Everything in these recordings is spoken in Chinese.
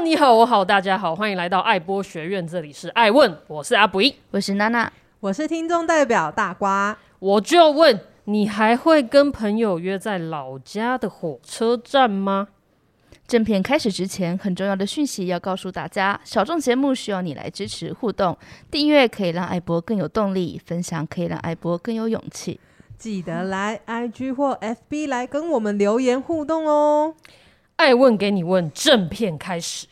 众你好，我好，大家好，欢迎来到爱播学院，这里是爱问，我是阿布，我是娜娜，我是听众代表大瓜，我就问你还会跟朋友约在老家的火车站吗？正片开始之前，很重要的讯息要告诉大家：小众节目需要你来支持互动，订阅可以让爱播更有动力，分享可以让爱播更有勇气。记得来 IG 或 FB 来跟我们留言互动哦。爱问给你问，正片开始。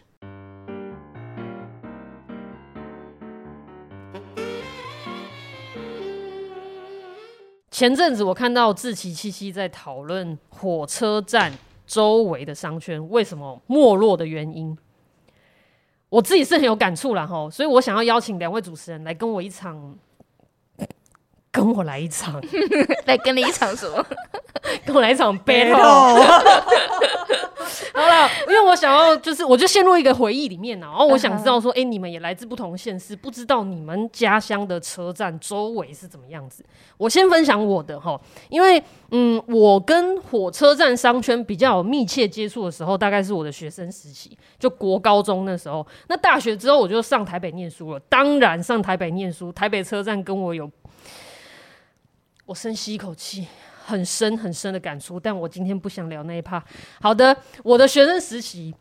前阵子我看到志奇七七在讨论火车站。周围的商圈为什么没落的原因，我自己是很有感触了哈，所以我想要邀请两位主持人来跟我一场，跟我来一场，来跟你一场什么？跟我来一场 battle。好了，因为我想要，就是我就陷入一个回忆里面，然后我想知道说，哎、uh -huh. 欸，你们也来自不同县市，不知道你们家乡的车站周围是怎么样子？我先分享我的哈，因为嗯，我跟火车站商圈比较有密切接触的时候，大概是我的学生时期，就国高中那时候。那大学之后，我就上台北念书了。当然，上台北念书，台北车站跟我有，我深吸一口气。很深很深的感触，但我今天不想聊那一趴。好的，我的学生时期，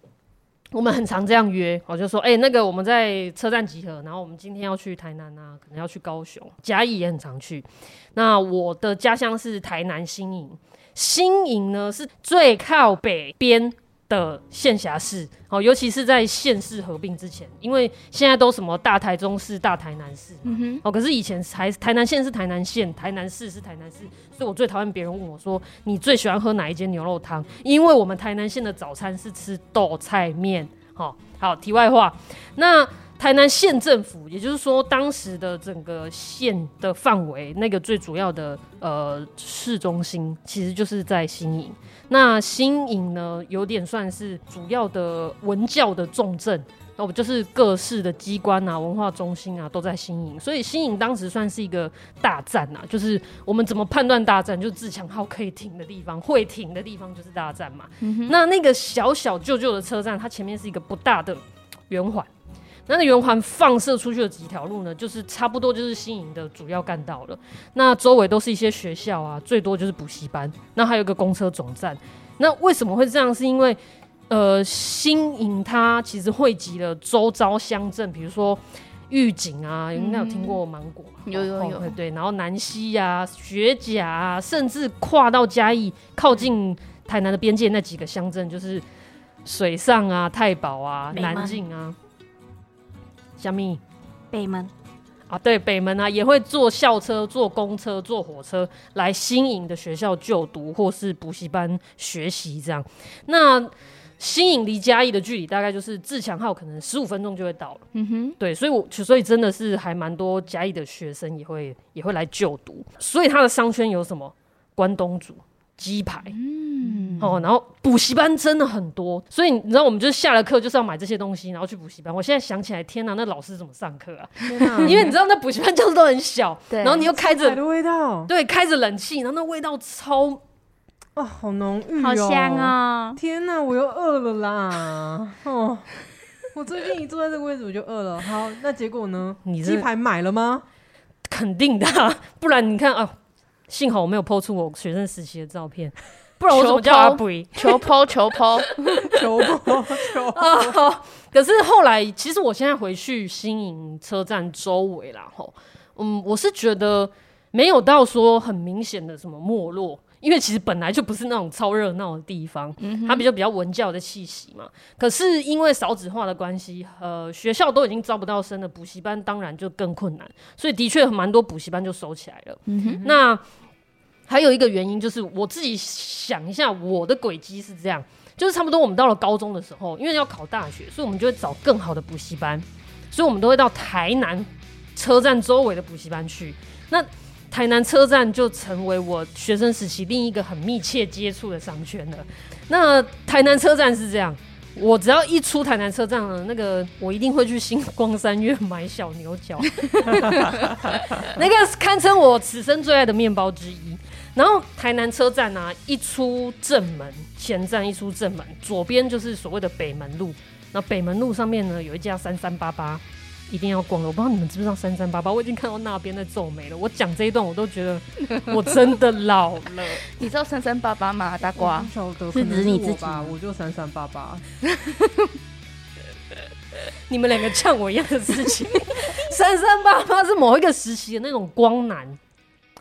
我们很常这样约，我就说，哎、那个我们在车站集合，然后我们今天要去台南啊，可能要去高雄、嘉义也很常去。那我的家乡是台南新营，新营呢是最靠北边的县辖市，哦，尤其是在县市合并之前，因为现在都什么大台中市、大台南市，哦，可是以前台台南县是台南县，台南市是台南市，所以我最讨厌别人问我说，你最喜欢喝哪一间牛肉汤？因为我们台南县的早餐是吃豆菜面，好，好，题外话，那。台南县政府，也就是说，当时的整个县的范围，那个最主要的呃市中心，其实就是在新营。那新营呢，有点算是主要的文教的重镇，那我就是各市的机关啊、文化中心啊，都在新营。所以新营当时算是一个大战啊，就是我们怎么判断大战，就是自强号可以停的地方，会停的地方就是大战嘛。嗯、那那个小小旧旧的车站，它前面是一个不大的圆环。那个圆环放射出去的几条路呢，就是差不多就是新营的主要干道了。那周围都是一些学校啊，最多就是补习班。那还有一个公车总站。那为什么会这样？是因为呃，新营它其实汇集了周遭乡镇，比如说玉井啊，应该有听过芒果，有有有，对对。然后南溪啊、学甲啊，甚至跨到嘉义，靠近台南的边界那几个乡镇，就是水上啊、太保啊、南靖啊。虾米？北门啊，对，北门啊，也会坐校车、坐公车、坐火车来新营的学校就读，或是补习班学习这样。那新营离嘉义的距离大概就是自强号，可能十五分钟就会到了。嗯哼，对，所以我所以真的是还蛮多嘉义的学生也会也会来就读。所以他的商圈有什么？关东煮。鸡排，嗯，哦，然后补习班真的很多，所以你知道我们就是下了课就是要买这些东西，然后去补习班。我现在想起来，天哪，那老师怎么上课啊？因为你知道那补习班教室都很小，对，然后你又开着，的味道，对，开着冷气，然后那味道超，哦，好浓郁，好香啊！天哪，我又饿了啦！哦，我最近一坐在这个位置我就饿了。好，那结果呢？你鸡排买了吗？肯定的，不然你看啊。幸好我没有 po 出我学生时期的照片，不然我怎么叫阿肥？求 po 求 po 求 po 求 po 可是后来，其实我现在回去新营车站周围啦，吼，嗯，我是觉得没有到说很明显的什么没落。因为其实本来就不是那种超热闹的地方，嗯，它比较比较文教的气息嘛。可是因为少子化的关系，呃，学校都已经招不到生了，补习班当然就更困难，所以的确蛮多补习班就收起来了。嗯，那还有一个原因就是我自己想一下，我的轨迹是这样，就是差不多我们到了高中的时候，因为要考大学，所以我们就会找更好的补习班，所以我们都会到台南车站周围的补习班去。那台南车站就成为我学生时期另一个很密切接触的商圈了。那台南车站是这样，我只要一出台南车站了，那个我一定会去星光三月买小牛角，那个堪称我此生最爱的面包之一。然后台南车站呢、啊，一出正门前站，一出正门，左边就是所谓的北门路。那北门路上面呢，有一家三三八八，一定要逛的。我不知道你们知不知道三三八八，我已经看到那边在皱眉了。我讲这一段，我都觉得 我真的老了。你知道三三八八吗？大瓜，是指你自己吧？我就三三八八。你们两个像我一样的事情。三三八八是某一个时期的那种光男，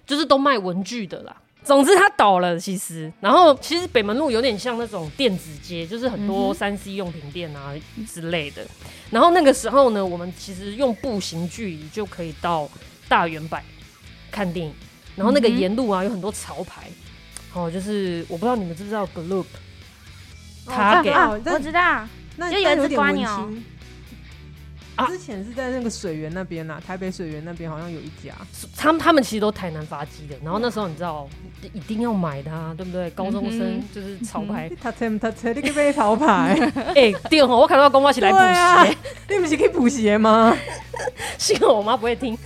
就是都卖文具的啦。总之它倒了，其实，然后其实北门路有点像那种电子街，就是很多三 C 用品店啊之类的。然后那个时候呢，我们其实用步行距离就可以到大圆百看电影。然后那个沿路啊有很多潮牌，哦，就是我不知道你们知不知道 Gloop，他给我知道，那就有一只蜗牛。之前是在那个水源那边呐、啊，台北水源那边好像有一家，他们他们其实都台南发迹的。然后那时候你知道，一定要买它，对不对？高中生就是潮牌，他车他车，你可以潮牌。哎，对哦，我看到公妈起来补鞋、啊，你不是可以补鞋吗？幸好我妈不会听，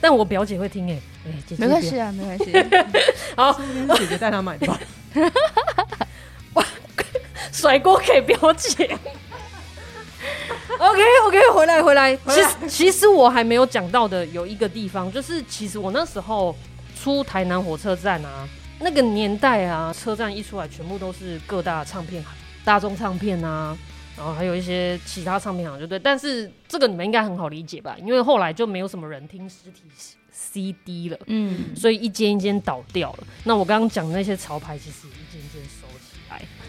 但我表姐会听哎。哎，姐姐没关系啊，没关系。好，姐姐带她买吧。甩锅给表姐。OK OK，回来回来。其实其实我还没有讲到的有一个地方，就是其实我那时候出台南火车站啊，那个年代啊，车站一出来，全部都是各大唱片行，大众唱片啊，然后还有一些其他唱片行，就对。但是这个你们应该很好理解吧？因为后来就没有什么人听实体 CD 了，嗯，所以一间一间倒掉了。那我刚刚讲的那些潮牌，其实。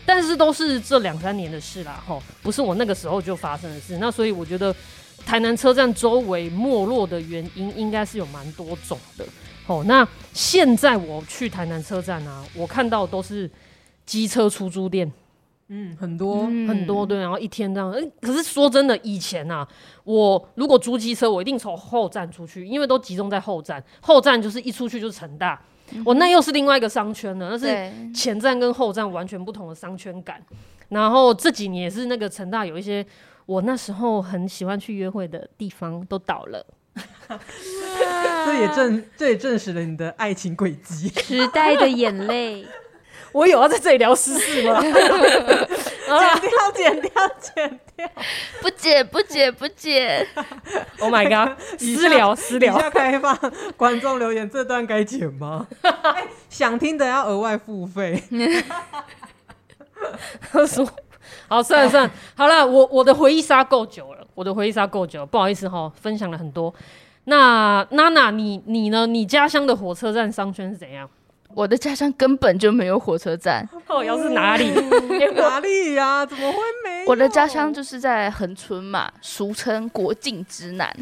但是都是这两三年的事啦，吼，不是我那个时候就发生的事。那所以我觉得台南车站周围没落的原因应该是有蛮多种的，吼。那现在我去台南车站啊，我看到都是机车出租店，嗯，很多、嗯、很多对，然后一天这样。欸、可是说真的，以前啊，我如果租机车，我一定从后站出去，因为都集中在后站，后站就是一出去就是成大。我那又是另外一个商圈了，那是前站跟后站完全不同的商圈感。然后这几年也是那个成大有一些我那时候很喜欢去约会的地方都倒了，这也证这也证实了你的爱情轨迹。时代的眼泪，我有要在这里聊私事吗？剪掉，剪掉，剪掉！不剪，不剪，不剪！Oh my god！私聊，私聊。以下开放观众留言，这段该剪吗？欸、想听的要额外付费。他说：“好，算了算了，好了，我我的回忆杀够久了，我的回忆杀够久了，不好意思哈，分享了很多。那娜娜，你你呢？你家乡的火车站商圈是怎样？”我的家乡根本就没有火车站，哦，要是哪里？哪里呀、啊？怎么会没有？我的家乡就是在恒春嘛，俗称国境之南。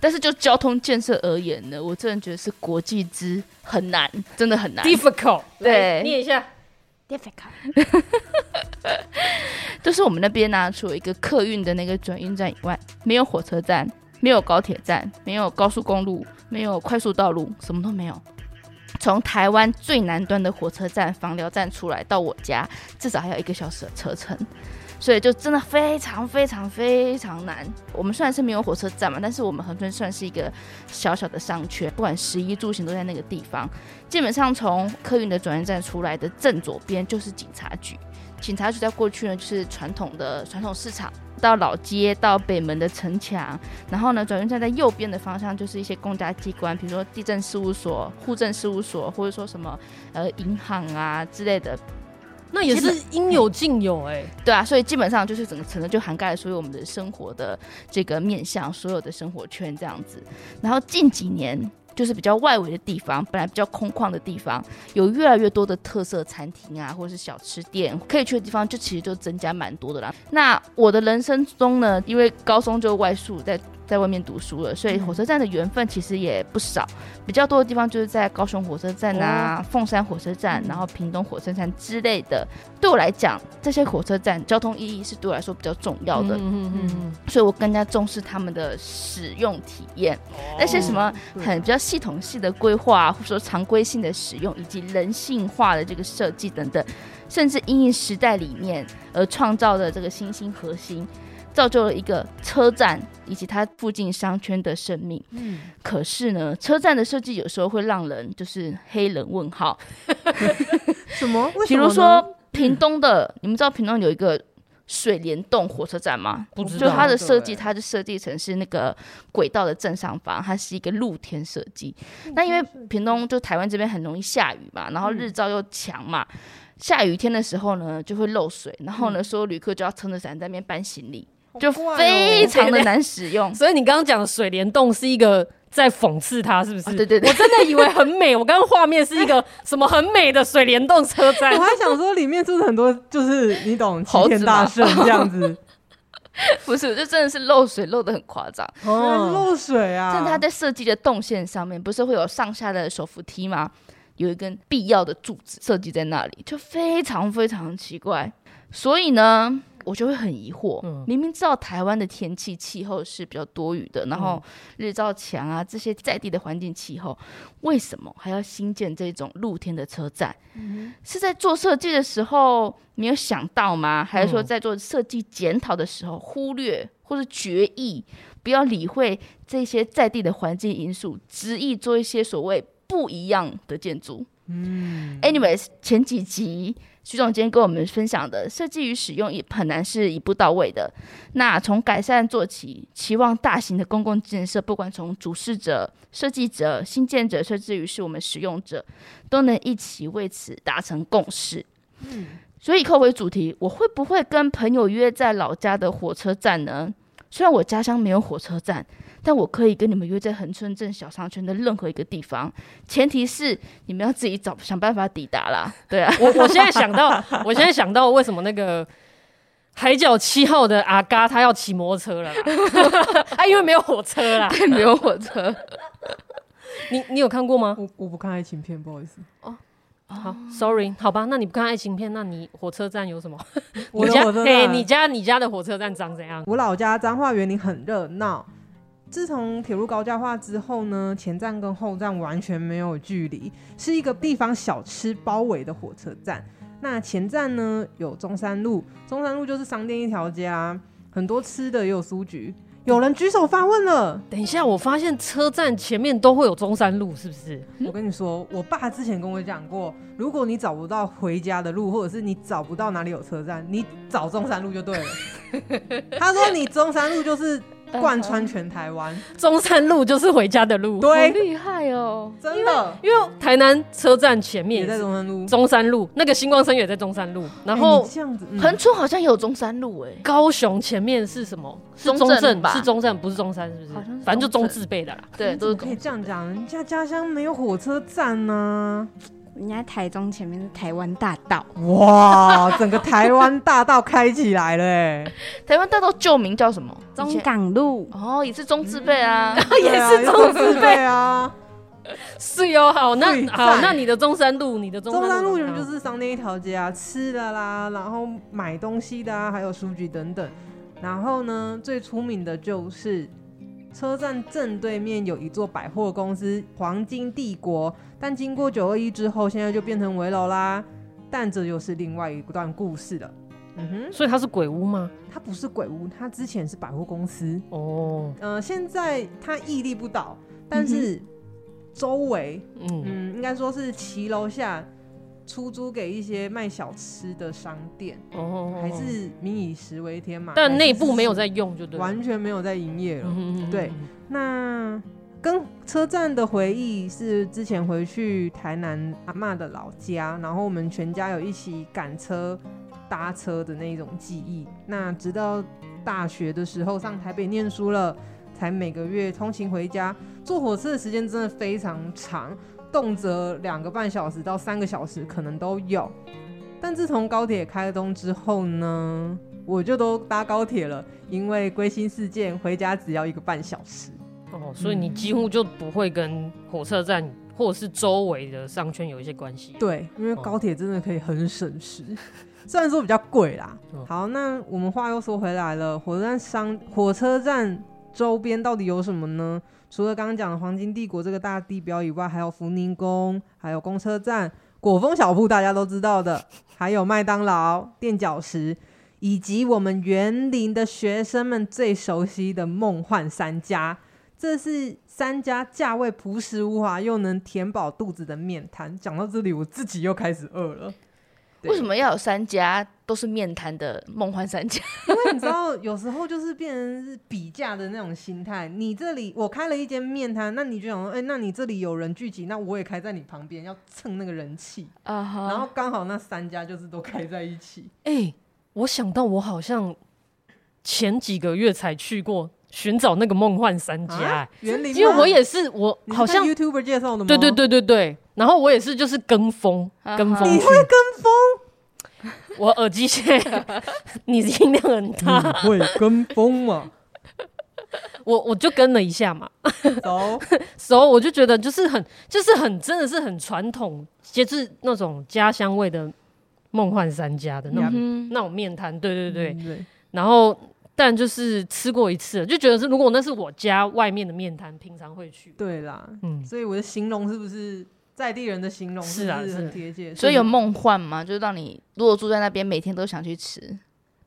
但是就交通建设而言呢，我真的觉得是国际之很难，真的很难。Difficult，对，念一下。Difficult，就是我们那边呢、啊，除了一个客运的那个转运站以外，没有火车站，没有高铁站，没有高速公路，没有快速道路，什么都没有。从台湾最南端的火车站枋寮站出来到我家，至少还有一个小时的车程，所以就真的非常非常非常难。我们虽然是没有火车站嘛，但是我们横村算是一个小小的商圈，不管食衣住行都在那个地方。基本上从客运的转运站出来的正左边就是警察局，警察局在过去呢就是传统的传统市场。到老街，到北门的城墙，然后呢，转运站在右边的方向就是一些公家机关，比如说地震事务所、户政事务所，或者说什么呃银行啊之类的。那也是应有尽有哎、欸，对啊，所以基本上就是整个城呢就涵盖了所有我们的生活的这个面向，所有的生活圈这样子。然后近几年。就是比较外围的地方，本来比较空旷的地方，有越来越多的特色餐厅啊，或者是小吃店可以去的地方，就其实就增加蛮多的啦。那我的人生中呢，因为高中就外宿在。在外面读书了，所以火车站的缘分其实也不少。比较多的地方就是在高雄火车站啊、凤山火车站，然后屏东火车站之类的。对我来讲，这些火车站交通意义是对我来说比较重要的。嗯嗯嗯，所以我更加重视他们的使用体验。那些什么很比较系统性的规划，或者说常规性的使用，以及人性化的这个设计等等，甚至因应时代理念而创造的这个新兴核心。造就了一个车站以及它附近商圈的生命。嗯，可是呢，车站的设计有时候会让人就是黑人问号。什么？比如说屏东的，你们知道屏东有一个水帘洞火车站吗？不知道。就它的设计，它是设计成是那个轨道的正上方，它是一个露天设计。那因为屏东就台湾这边很容易下雨嘛，然后日照又强嘛，嗯、下雨天的时候呢就会漏水，然后呢、嗯、所有旅客就要撑着伞在那边搬行李，就非常的难使用。所以你刚刚讲的水帘洞是一个。在讽刺他是不是？哦、对对对，我真的以为很美。我刚刚画面是一个 什么很美的水帘洞车站，我还想说里面是不是很多就是你懂 齐天大圣这样子？不是，就真的是漏水漏的很夸张哦，漏水啊！但它在设计的动线上面，不是会有上下的手扶梯吗？有一根必要的柱子设计在那里，就非常非常奇怪。所以呢。我就会很疑惑，嗯、明明知道台湾的天气气候是比较多雨的，然后日照强啊，这些在地的环境气候，为什么还要新建这种露天的车站？嗯、是在做设计的时候没有想到吗？还是说在做设计检讨的时候忽略或是决议，不要理会这些在地的环境因素，执意做一些所谓不一样的建筑？嗯，anyways，前几集。徐总监跟我们分享的设计与使用也很难是一步到位的。那从改善做起，期望大型的公共建设，不管从主事者、设计者、新建者，甚至于是我们使用者，都能一起为此达成共识。嗯，所以扣回主题，我会不会跟朋友约在老家的火车站呢？虽然我家乡没有火车站。但我可以跟你们约在恒春镇小商圈的任何一个地方，前提是你们要自己找想办法抵达啦。对啊，我我现在想到，我现在想到为什么那个海角七号的阿嘎他要骑摩托车了啦？啊，因为没有火车啦，对，没有火车。你你有看过吗？我我不看爱情片，不好意思。哦，好，sorry，好吧，那你不看爱情片，那你火车站有什么？我家嘿，你家你家的火车站长怎样？我老家彰化园林很热闹。自从铁路高架化之后呢，前站跟后站完全没有距离，是一个地方小吃包围的火车站。那前站呢有中山路，中山路就是商店一条街啊，很多吃的也有书局。有人举手发问了，等一下，我发现车站前面都会有中山路，是不是？我跟你说，我爸之前跟我讲过，如果你找不到回家的路，或者是你找不到哪里有车站，你找中山路就对了。他说你中山路就是。贯穿全台湾，中山路就是回家的路，对，厉害哦，真的。因为台南车站前面也在中山路，中山路那个星光三越也在中山路，然后这样子，恒春好像也有中山路哎。高雄前面是什么？中正吧？是中正，不是中山，是不是？反正就中字辈的啦。对，都是可以这样讲。人家家乡没有火车站呢。人家台中前面是台湾大道，哇，整个台湾大道开起来了哎！台湾大道旧名叫什么？中港路哦，也是 中字辈啊，也是中字辈啊。是哟，好，那好，那你的中山路，你的中山路原本就是商店一条街啊，吃的啦，然后买东西的啊，还有书局等等。然后呢，最出名的就是。车站正对面有一座百货公司黄金帝国，但经过九二一之后，现在就变成危楼啦。但这又是另外一段故事了。嗯哼，所以它是鬼屋吗？它不是鬼屋，它之前是百货公司。哦，呃，现在它屹立不倒，但是周围，嗯，嗯，应该说是骑楼下。出租给一些卖小吃的商店，哦，还是民以食为天嘛。但内部没有在用，就对，完全没有在营业了。嗯、对，那跟车站的回忆是之前回去台南阿妈的老家，然后我们全家有一起赶车搭车的那种记忆。那直到大学的时候上台北念书了，才每个月通勤回家，坐火车的时间真的非常长。动辄两个半小时到三个小时可能都有，但自从高铁开通之后呢，我就都搭高铁了，因为归心似箭，回家只要一个半小时。哦，所以你几乎就不会跟火车站或者是周围的商圈有一些关系。对，因为高铁真的可以很省时，哦、虽然说比较贵啦。哦、好，那我们话又说回来了，火车站商火车站周边到底有什么呢？除了刚刚讲的黄金帝国这个大地标以外，还有福宁宫，还有公车站、果风小铺，大家都知道的，还有麦当劳、垫脚石，以及我们园林的学生们最熟悉的梦幻三家。这是三家价位朴实无华又能填饱肚子的面摊。讲到这里，我自己又开始饿了。为什么要有三家都是面摊的梦幻三家？因为你知道，有时候就是变成是比价的那种心态。你这里我开了一间面摊，那你就想说，哎、欸，那你这里有人聚集，那我也开在你旁边，要蹭那个人气。Uh -huh. 然后刚好那三家就是都开在一起。哎、欸，我想到我好像前几个月才去过寻找那个梦幻三家、欸啊，因为我也是我好像 YouTuber 介绍的吗？对对对对对。然后我也是，就是跟风，跟风。你会跟风？我耳机线，你音量很大。你会跟风吗？我我就跟了一下嘛。走走，我就觉得就是很，就是很，真的是很传统，就是那种家乡味的梦幻三家的那种、嗯、那种面摊。对对对，嗯、对。然后，但就是吃过一次，就觉得是如果那是我家外面的面摊，平常会去。对啦，嗯。所以我的形容是不是？在地人的形容是啊，是很贴切，所以有梦幻吗？就是让你如果住在那边，每天都想去吃。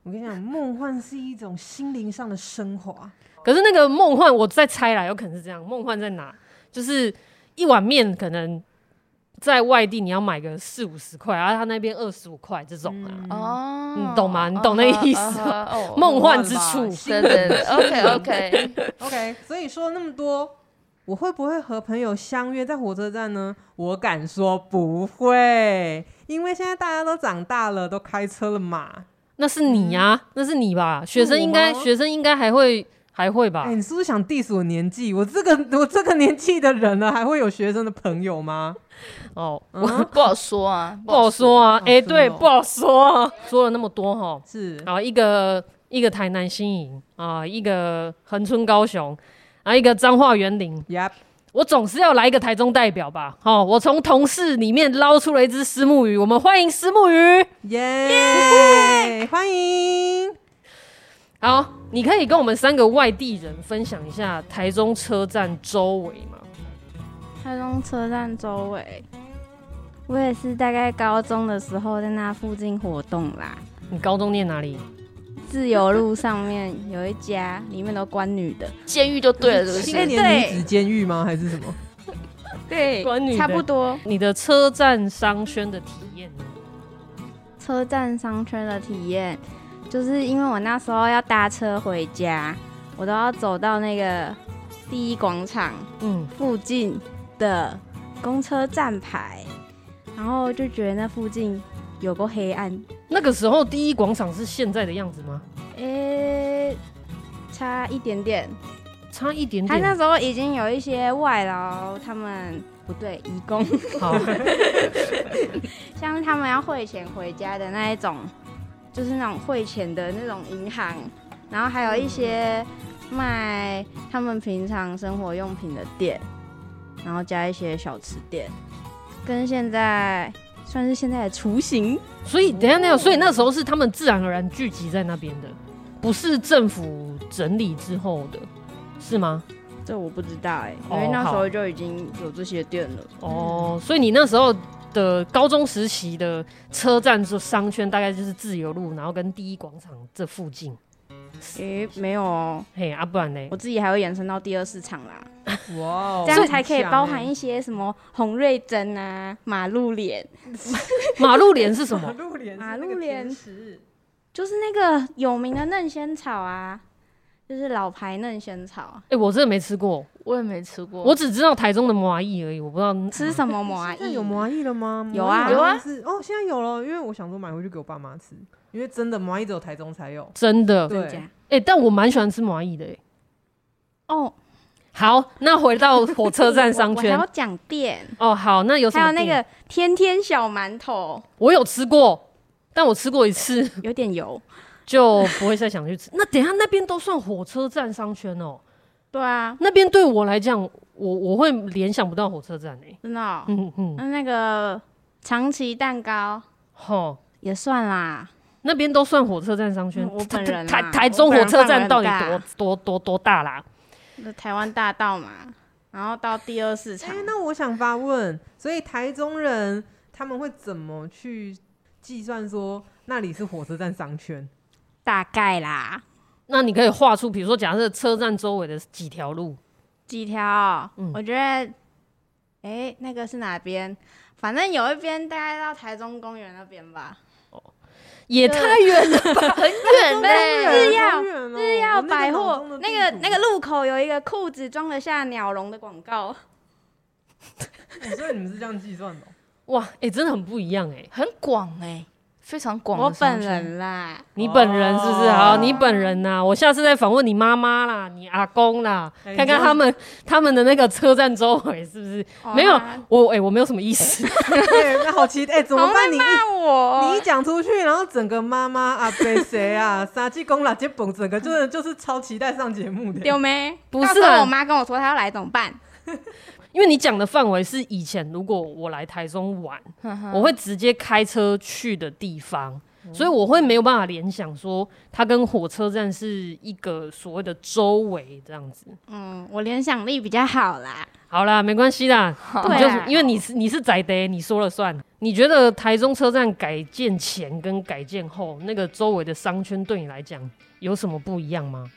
我跟你讲，梦幻是一种心灵上的升华。可是那个梦幻，我再猜啦，有可能是这样。梦幻在哪？就是一碗面，可能在外地你要买个四五十块，然后他那边二十五块这种啊。哦、嗯，你懂吗？你懂那个意思吗？梦幻之处，对对对。OK OK OK。所以说那么多。我会不会和朋友相约在火车站呢？我敢说不会，因为现在大家都长大了，都开车了嘛。那是你呀、啊嗯，那是你吧？学生应该，学生应该还会还会吧？哎、欸，你是不是想 diss 我年纪？我这个我这个年纪的人了，还会有学生的朋友吗？哦，我不好说啊，不好说啊。哎、欸，对，不好说啊。说了那么多哈，是啊，一个一个台南新营啊，一个恒春高雄。来一个彰化园林，Yep. 我总是要来一个台中代表吧。好，我从同事里面捞出了一只虱目鱼，我们欢迎虱目鱼，耶！欢迎。好，你可以跟我们三个外地人分享一下台中车站周围吗？台中车站周围，我也是大概高中的时候在那附近活动啦。你高中念哪里？自由路上面有一家，里面都关女的监狱就对了，是不是？青年女子监狱吗？还是什么？对，关女差不多。你的车站商圈的体验呢？车站商圈的体验，就是因为我那时候要搭车回家，我都要走到那个第一广场嗯附近的公车站牌，然后就觉得那附近有过黑暗。那个时候，第一广场是现在的样子吗？诶、欸，差一点点，差一点点。他那时候已经有一些外劳，他们不对，移工，好，像他们要汇钱回家的那一种，就是那种汇钱的那种银行，然后还有一些卖他们平常生活用品的店，然后加一些小吃店，跟现在。算是现在的雏形，所以等一下那样，所以那时候是他们自然而然聚集在那边的，不是政府整理之后的，是吗？这我不知道哎、欸，因为那时候就已经有这些店了。哦，所以你那时候的高中时期的车站就商圈大概就是自由路，然后跟第一广场这附近。诶、欸，没有哦，嘿，啊，不然呢？我自己还会延伸到第二市场啦。哇，这样才可以包含一些什么洪瑞珍啊、马路脸。马路脸是什么？马路脸，马路脸就是那个有名的嫩仙草啊，就是老牌嫩仙草。哎、欸，我真的没吃过，我也没吃过，我只知道台中的麻薏而已，我不知道吃什么麻薏。有麻薏了吗？有啊，有啊。哦，现在有了，因为我想说买回去给我爸妈吃。因为真的蚂蚁只有台中才有，真的。对，哎、欸，但我蛮喜欢吃蚂蚁的。哦，好，那回到火车站商圈，我还要讲店。哦，好，那有什么？还有那个天天小馒头，我有吃过，但我吃过一次，有点油，就不会再想去吃。那等一下那边都算火车站商圈哦。对啊，那边对我来讲，我我会联想不到火车站诶。真的、哦？嗯嗯。那那个长崎蛋糕，吼，也算啦。那边都算火车站商圈。嗯、我本人台台中火车站到底多多多多大啦？那台湾大道嘛，然后到第二市场。哎、欸，那我想发问，所以台中人他们会怎么去计算说那里是火车站商圈？大概啦。那你可以画出，比如说假设车站周围的几条路？几条？嗯，我觉得，哎、欸，那个是哪边？反正有一边大概到台中公园那边吧。也太远了吧，很远呢。日曜日曜曜百货那个那个路口有一个裤子装得下鸟笼的广告。所以你们是这样计算的？哇，哎、欸，真的很不一样哎、欸，很广哎、欸。非常广，我本人啦，你本人是不是？好，你本人呐，我下次再访问你妈妈啦，你阿公啦，看看他们他们的那个车站周围是不是没有我？哎，我没有什么意思。那好奇哎，怎么办？你骂我，你一讲出去，然后整个妈妈啊，被谁啊？杀鸡公啦，接蹦，整个就是就是超期待上节目的。有没？不是，我妈跟我说她要来怎么办？因为你讲的范围是以前，如果我来台中玩，我会直接开车去的地方，所以我会没有办法联想说它跟火车站是一个所谓的周围这样子。嗯，我联想力比较好啦。好啦，没关系啦，对就是因为你是你是宅的，你说了算。你觉得台中车站改建前跟改建后那个周围的商圈对你来讲有什么不一样吗？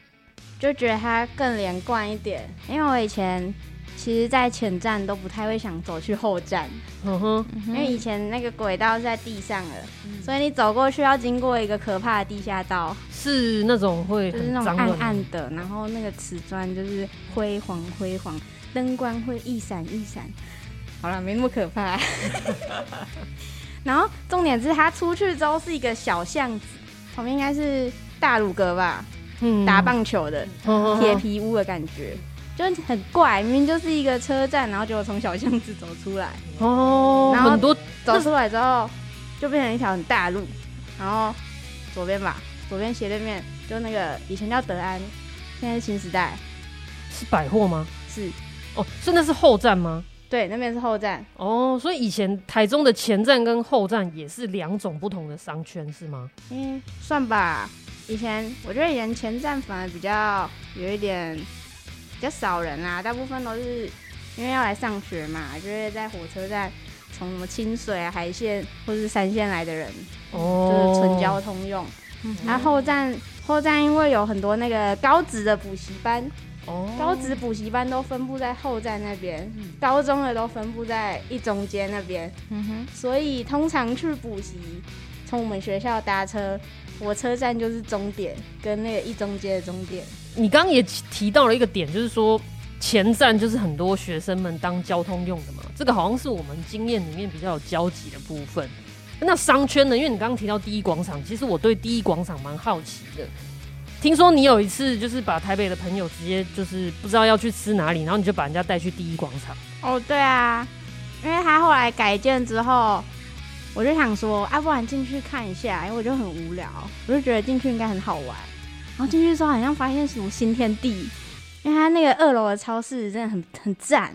就觉得它更连贯一点，因为我以前。其实，在前站都不太会想走去后站，嗯哼，因为以前那个轨道是在地上的，所以你走过去要经过一个可怕的地下道，是那种会就是那种暗暗的，然后那个瓷砖就是辉煌辉煌，灯光会一闪一闪。好了，没那么可怕。然后重点是它出去之后是一个小巷子，旁边应该是大鲁阁吧，嗯，打棒球的铁皮屋的感觉。就很怪，明明就是一个车站，然后结果从小巷子走出来哦，然后很多走出来之后就变成一条很大路，然后左边吧，左边斜对面就那个以前叫德安，现在是新时代，是百货吗？是哦，所以那是后站吗？对，那边是后站哦，所以以前台中的前站跟后站也是两种不同的商圈是吗？嗯，算吧，以前我觉得以前前站反而比较有一点。比较少人啦，大部分都是因为要来上学嘛，就是在火车站从什么清水啊、海线或是山线来的人，哦，就是纯交通用。然后后站后站因为有很多那个高职的补习班，哦，高职补习班都分布在后站那边，高中的都分布在一中街那边，嗯哼，所以通常去补习，从我们学校搭车，火车站就是终点，跟那个一中街的终点。你刚刚也提到了一个点，就是说前站就是很多学生们当交通用的嘛，这个好像是我们经验里面比较有交集的部分。那商圈呢？因为你刚刚提到第一广场，其实我对第一广场蛮好奇的。听说你有一次就是把台北的朋友直接就是不知道要去吃哪里，然后你就把人家带去第一广场。哦，对啊，因为他后来改建之后，我就想说，啊，不然进去看一下，因为我就很无聊，我就觉得进去应该很好玩。然后进去之后，好像发现什么新天地，因为它那个二楼的超市真的很很赞，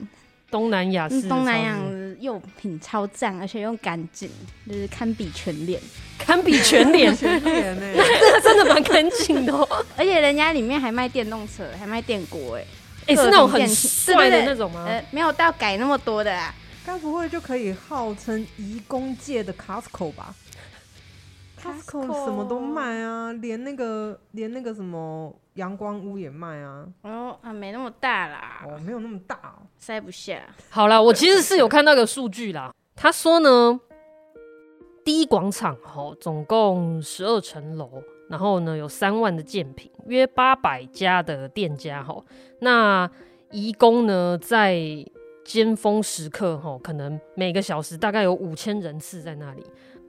东南亚是，东南亚用品超赞，而且又干净，就是堪比全脸，堪比全脸，全联呢，那真的蛮干净的，哦，而且人家里面还卖电动车，还卖电锅，哎，哎，是那种很帅的那种吗？呃，没有到改那么多的啊，该不会就可以号称移工界的 Costco 吧？Costco 什么都卖啊，连那个连那个什么阳光屋也卖啊。哦啊，没那么大啦。哦，没有那么大哦，塞不下。好啦，我其实是有看到个数据啦。他说呢，第一广场吼，总共十二层楼，然后呢有三万的建坪，约八百家的店家吼。那移工呢，在尖峰时刻吼，可能每个小时大概有五千人次在那里。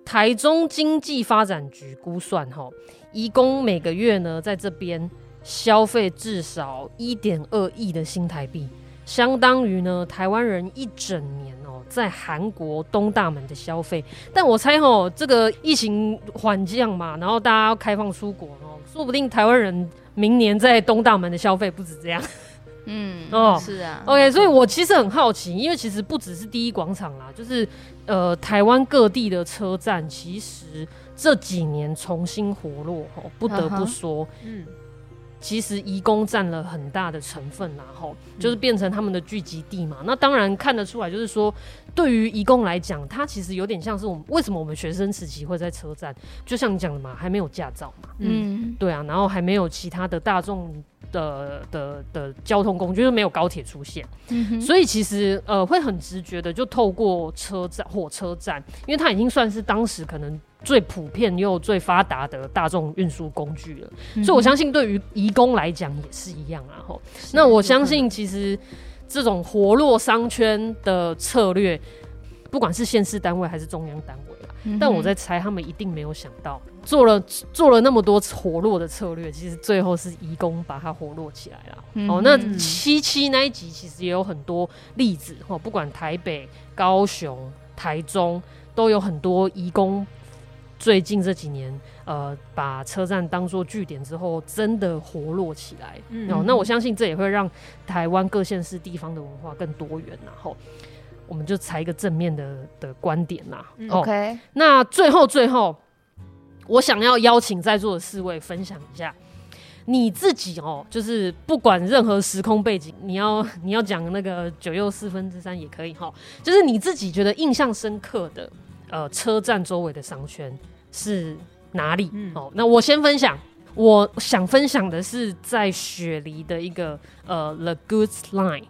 台中经济发展局估算，哈，移工每个月呢，在这边消费至少一点二亿的新台币，相当于呢台湾人一整年哦，在韩国东大门的消费。但我猜，哈，这个疫情缓降嘛，然后大家要开放出国哦，说不定台湾人明年在东大门的消费不止这样。嗯，哦，是啊，OK，所以我其实很好奇，因为其实不只是第一广场啦，就是呃，台湾各地的车站，其实这几年重新活络，哦，不得不说，嗯，其实移工占了很大的成分，然后就是变成他们的聚集地嘛。那当然看得出来，就是说，对于移工来讲，它其实有点像是我们为什么我们学生时期会在车站，就像你讲的嘛，还没有驾照嘛，嗯，对啊，然后还没有其他的大众。的的的交通工具，就是没有高铁出现，嗯、所以其实呃会很直觉的就透过车站、火车站，因为它已经算是当时可能最普遍又最发达的大众运输工具了，嗯、所以我相信对于移工来讲也是一样啊。吼，那我相信其实这种活络商圈的策略，不管是县市单位还是中央单位。但我在猜，他们一定没有想到，做了做了那么多活络的策略，其实最后是移工把它活络起来了。嗯、哦，那七七那一集其实也有很多例子，哦，不管台北、高雄、台中，都有很多移工。最近这几年，呃，把车站当做据点之后，真的活络起来。嗯、哦，那我相信这也会让台湾各县市地方的文化更多元，然后。我们就采一个正面的的观点啦。嗯、OK，、哦、那最后最后，我想要邀请在座的四位分享一下你自己哦，就是不管任何时空背景，你要 你要讲那个九又四分之三也可以哈、哦，就是你自己觉得印象深刻的呃车站周围的商圈是哪里？嗯、哦，那我先分享，我想分享的是在雪梨的一个呃 The Goods Line。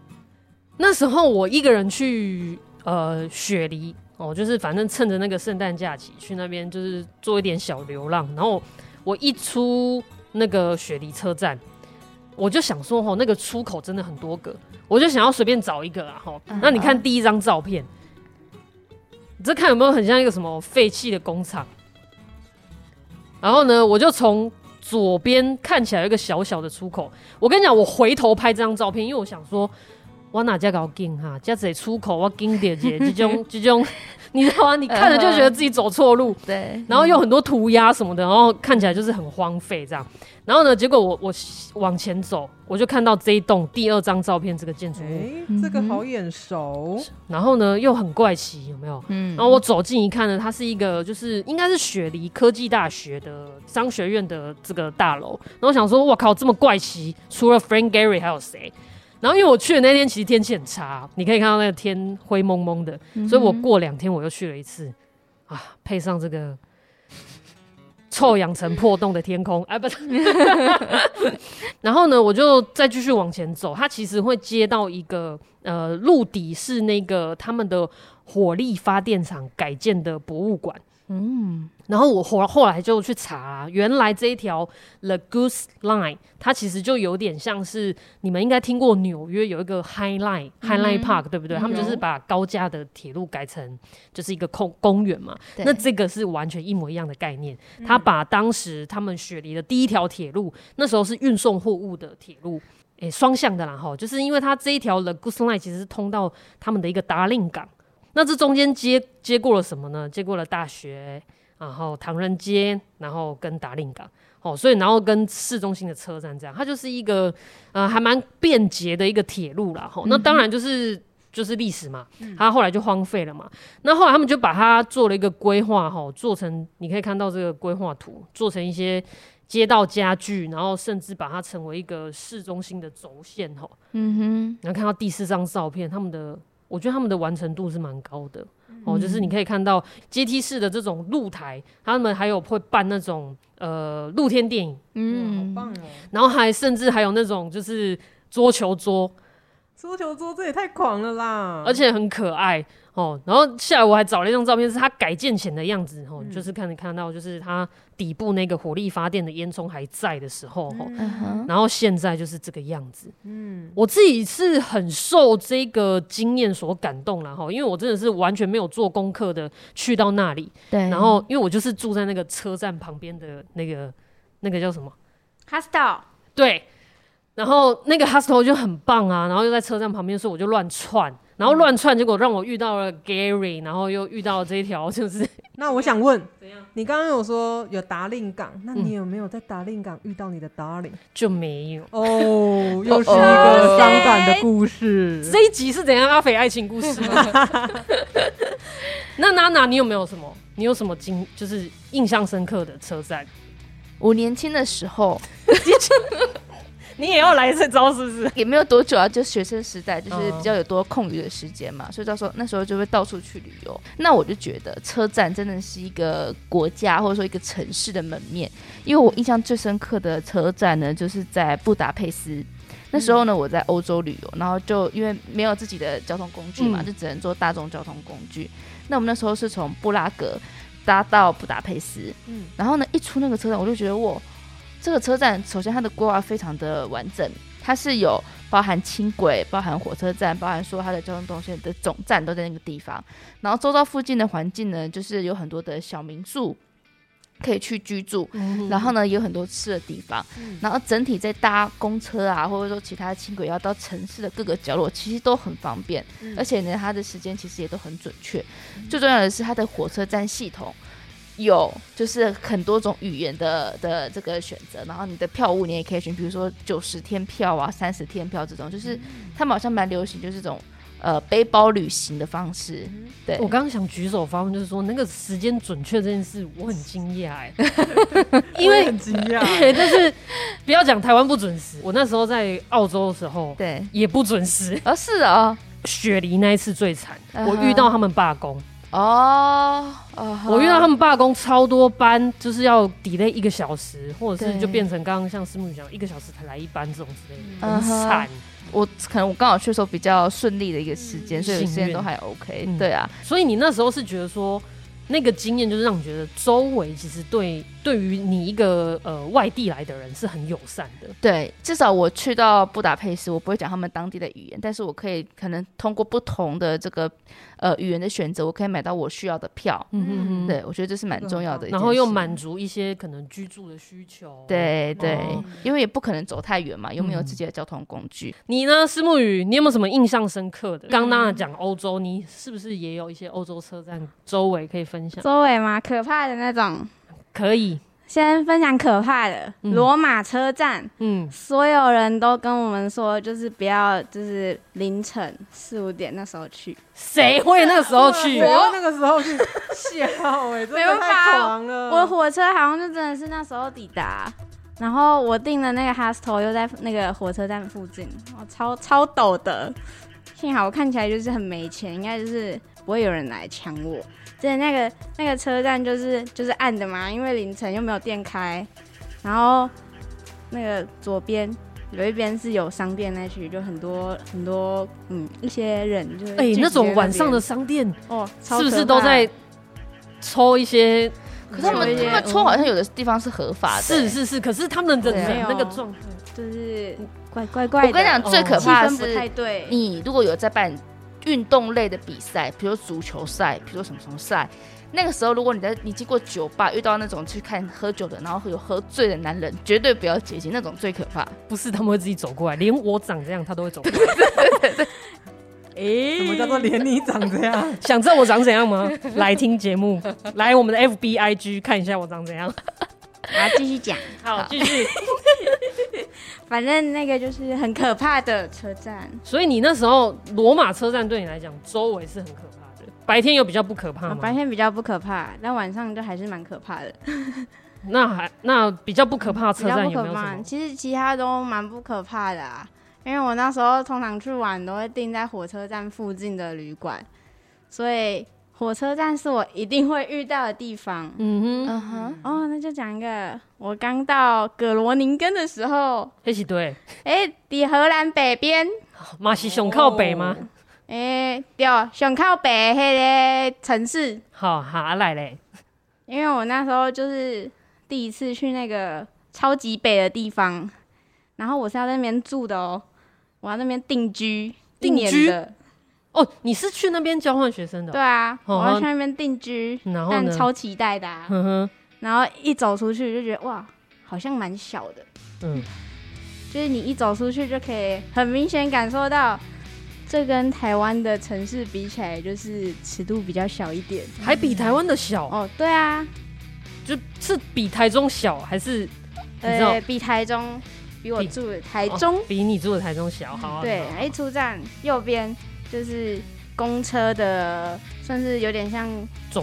那时候我一个人去呃雪梨哦，就是反正趁着那个圣诞假期去那边，就是做一点小流浪。然后我一出那个雪梨车站，我就想说哦，那个出口真的很多个，我就想要随便找一个啊哈。那你看第一张照片，你这看有没有很像一个什么废弃的工厂？然后呢，我就从左边看起来有一个小小的出口。我跟你讲，我回头拍这张照片，因为我想说。我哪家搞紧哈？这样出口我紧点姐，这种这种，你知道吗？你看着就觉得自己走错路，对。然后有很多涂鸦什么的，然后看起来就是很荒废这样。然后呢，结果我我往前走，我就看到这一栋第二张照片这个建筑物，这个好眼熟。然后呢，又很怪奇，有没有？嗯。然后我走近一看呢，它是一个就是应该是雪梨科技大学的商学院的这个大楼。然后我想说，我靠，这么怪奇，除了 Frank Gehry 还有谁？然后因为我去的那天其实天气很差，你可以看到那个天灰蒙蒙的，嗯、所以我过两天我又去了一次，啊，配上这个臭氧层破洞的天空，哎不，然后呢，我就再继续往前走，它其实会接到一个呃陆底是那个他们的火力发电厂改建的博物馆。嗯，然后我后后来就去查，原来这一条 The Goose Line，它其实就有点像是你们应该听过纽约有一个 High Line、嗯、High Line Park，对不对？嗯、他们就是把高架的铁路改成就是一个公公园嘛。那这个是完全一模一样的概念，他、嗯、把当时他们雪梨的第一条铁路，那时候是运送货物的铁路，诶，双向的啦哈，就是因为它这一条 The Goose Line 其实是通到他们的一个达令港。那这中间接接过了什么呢？接过了大学，然后唐人街，然后跟达令港，哦，所以然后跟市中心的车站这样，它就是一个呃还蛮便捷的一个铁路啦。吼、那当然就是就是历史嘛，它后来就荒废了嘛。嗯、那后来他们就把它做了一个规划，哈，做成你可以看到这个规划图，做成一些街道家具，然后甚至把它成为一个市中心的轴线，哈。嗯哼，然后看到第四张照片，他们的。我觉得他们的完成度是蛮高的、嗯、哦，就是你可以看到阶梯式的这种露台，他们还有会办那种呃露天电影，嗯，好棒哦。然后还甚至还有那种就是桌球桌，桌球桌这也太狂了啦，而且很可爱。哦，然后下来我还找了一张照片，是它改建前的样子。哦，嗯、就是看看到，就是它底部那个火力发电的烟囱还在的时候。哦，嗯、然后现在就是这个样子。嗯，我自己是很受这个经验所感动了哈，因为我真的是完全没有做功课的去到那里。对。然后，因为我就是住在那个车站旁边的那个那个叫什么？Hostel。对。然后那个 Hostel 就很棒啊，然后又在车站旁边，所以我就乱窜。然后乱窜，结果让我遇到了 Gary，然后又遇到了这一条，就是。那我想问，怎样你刚刚有说有达令港，那你有没有在达令港遇到你的 Darling？就没有哦，又是一个伤感的故事。这一集是怎样阿肥爱情故事吗？那娜娜，你有没有什么？你有什么经，就是印象深刻的车站？我年轻的时候。你也要来这招是不是？也没有多久啊，就学生时代就是比较有多空余的时间嘛，所以到时候那时候就会到处去旅游。那我就觉得车站真的是一个国家或者说一个城市的门面，因为我印象最深刻的车站呢，就是在布达佩斯。那时候呢，我在欧洲旅游，然后就因为没有自己的交通工具嘛，就只能坐大众交通工具。那我们那时候是从布拉格搭到布达佩斯，嗯然后呢，一出那个车站，我就觉得哇。这个车站首先它的规划非常的完整，它是有包含轻轨、包含火车站、包含说它的交通动线的总站都在那个地方。然后周遭附近的环境呢，就是有很多的小民宿可以去居住，嗯、然后呢有很多吃的地方。嗯、然后整体在搭公车啊，或者说其他轻轨要到城市的各个角落，其实都很方便，嗯、而且呢它的时间其实也都很准确。嗯、最重要的是它的火车站系统。有，就是很多种语言的的这个选择，然后你的票务你也可以选，比如说九十天票啊、三十天票这种，就是他们好像蛮流行，就是这种呃背包旅行的方式。对，我刚刚想举手发问，就是说那个时间准确这件事，我很惊讶哎，因为很惊讶，但是不要讲台湾不准时，我那时候在澳洲的时候，对，也不准时，而是啊，雪梨那一次最惨，我遇到他们罢工。哦，oh, uh. 我遇到他们罢工超多班，就是要 delay 一个小时，或者是就变成刚刚像师母讲，一个小时才来一班这种之类的，很惨。Uh. 我可能我刚好去的时候比较顺利的一个时间，所以时间都还 OK。嗯、对啊，所以你那时候是觉得说。那个经验就是让你觉得周围其实对对于你一个呃外地来的人是很友善的。对，至少我去到布达佩斯，我不会讲他们当地的语言，但是我可以可能通过不同的这个呃语言的选择，我可以买到我需要的票。嗯嗯嗯。对，我觉得这是蛮重要的。然后又满足一些可能居住的需求。对对，哦、因为也不可能走太远嘛，又没有自己的交通工具。嗯、你呢，思慕语，你有没有什么印象深刻的？刚刚讲欧洲，你是不是也有一些欧洲车站周围可以分享？周围吗？可怕的那种，可以先分享可怕的罗、嗯、马车站。嗯，所有人都跟我们说，就是不要，就是凌晨四五点那时候去。谁会那个时候去？谁会那个时候去？笑哎，真的太狂了！我火车好像就真的是那时候抵达，然后我订的那个 hostel 又在那个火车站附近，我，超超陡的。幸好我看起来就是很没钱，应该就是不会有人来抢我。对，那个那个车站就是就是暗的嘛，因为凌晨又没有电开，然后那个左边有一边是有商店那区，就很多很多嗯一些人就哎、欸、那种晚上的商店哦，是不是都在抽一些？可是他们他们抽好像有的地方是合法的，是是是，可是他们的人那个状态就是怪怪怪的。我跟你讲，最可怕的是，不太对，你如果有在办。运动类的比赛，比如足球赛，比如说什么什么赛，那个时候如果你在你经过酒吧遇到那种去看喝酒的，然后有喝醉的男人，绝对不要接近，那种最可怕。不是他们会自己走过来，连我长这样他都会走过来。对对对对。哎、欸，什么叫做连你长这样？想知道我长怎样吗？来听节目，来我们的 FBIG 看一下我长怎样。好，继续讲。好，继续。反正那个就是很可怕的车站。所以你那时候罗马车站对你来讲，周围是很可怕的。白天有比较不可怕吗？白天比较不可怕，但晚上就还是蛮可怕的。那还那比较不可怕的车站有没有什么？其实其他都蛮不可怕的啊。因为我那时候通常去玩都会订在火车站附近的旅馆，所以。火车站是我一定会遇到的地方。嗯哼，嗯哼。哦，那就讲一个，我刚到格罗宁根的时候，那是对。哎，在荷兰北边，嘛是上靠北吗？哎，对，上靠北那个城市。好，好来嘞。因为我那时候就是第一次去那个超级北的地方，然后我是要在那边住的哦，我要那边定居，定居的。哦，你是去那边交换学生的？对啊，我要去那边定居，但超期待的啊。然后一走出去就觉得哇，好像蛮小的。嗯，就是你一走出去就可以很明显感受到，这跟台湾的城市比起来，就是尺度比较小一点。还比台湾的小？哦，对啊，就是比台中小还是？呃，比台中，比我住的台中，比你住的台中小。好，对，一出站右边。就是公车的，算是有点像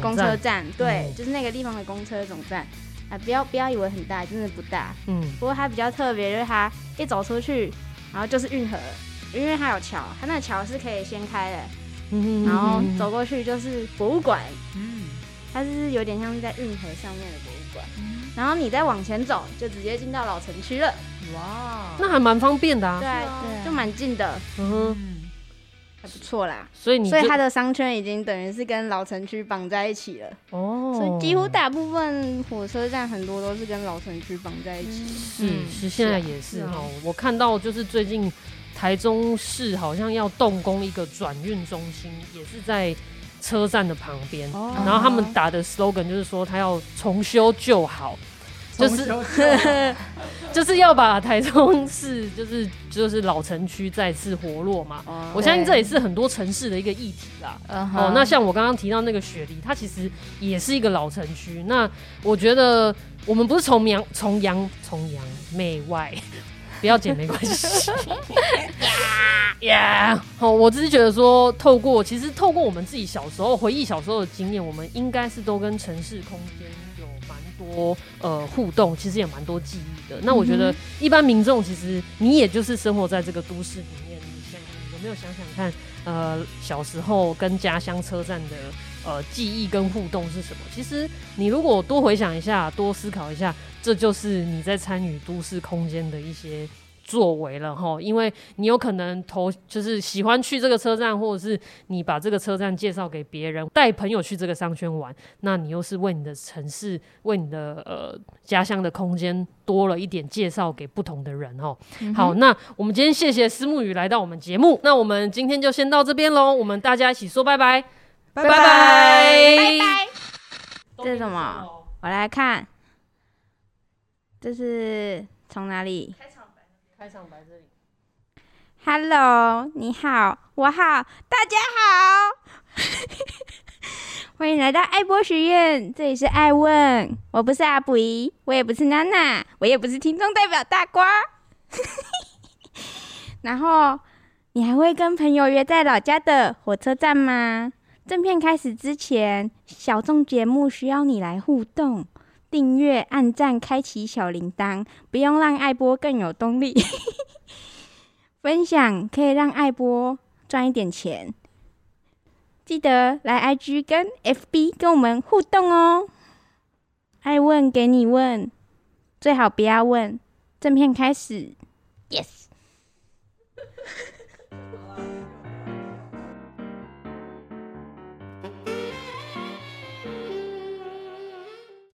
公车站，对，就是那个地方的公车总站。啊，不要不要以为很大，真的不大。嗯，不过它比较特别，就是它一走出去，然后就是运河，因为它有桥，它那个桥是可以掀开的。嗯，然后走过去就是博物馆。嗯，它是有点像是在运河上面的博物馆。嗯，然后你再往前走，就直接进到老城区了。哇，那还蛮方便的啊。对，对，就蛮近的。嗯哼。还不错啦，所以你所以它的商圈已经等于是跟老城区绑在一起了。哦，所以几乎大部分火车站很多都是跟老城区绑在一起。是，是现在也是哈，我看到就是最近台中市好像要动工一个转运中心，也是在车站的旁边，然后他们打的 slogan 就是说他要重修旧好。就是 就是要把台中市就是就是老城区再次活络嘛。Oh, 我相信这也是很多城市的一个议题啦。Uh. 哦，那像我刚刚提到那个雪梨，它其实也是一个老城区。那我觉得我们不是崇洋崇洋崇洋媚外，不要剪没关系。呀呀，好，我只是觉得说，透过其实透过我们自己小时候回忆小时候的经验，我们应该是都跟城市空间。多呃互动，其实也蛮多记忆的。那我觉得一般民众其实你也就是生活在这个都市里面，你想有没有想想看，呃小时候跟家乡车站的呃记忆跟互动是什么？其实你如果多回想一下，多思考一下，这就是你在参与都市空间的一些。作为了哈，因为你有可能投就是喜欢去这个车站，或者是你把这个车站介绍给别人，带朋友去这个商圈玩，那你又是为你的城市、为你的呃家乡的空间多了一点介绍给不同的人哦。嗯、好，那我们今天谢谢思慕语来到我们节目，那我们今天就先到这边喽，我们大家一起说拜拜，拜拜拜拜。这是什么？我来看，这是从哪里？开场白这里，Hello，你好，我好，大家好，欢迎来到爱播学院，这里是爱问，我不是阿布依，我也不是娜娜，我也不是听众代表大瓜，然后你还会跟朋友约在老家的火车站吗？正片开始之前，小众节目需要你来互动。订阅、按赞、开启小铃铛，不用让爱播更有动力。分享可以让爱播赚一点钱。记得来 IG 跟 FB 跟我们互动哦。爱问给你问，最好不要问。正片开始，Yes。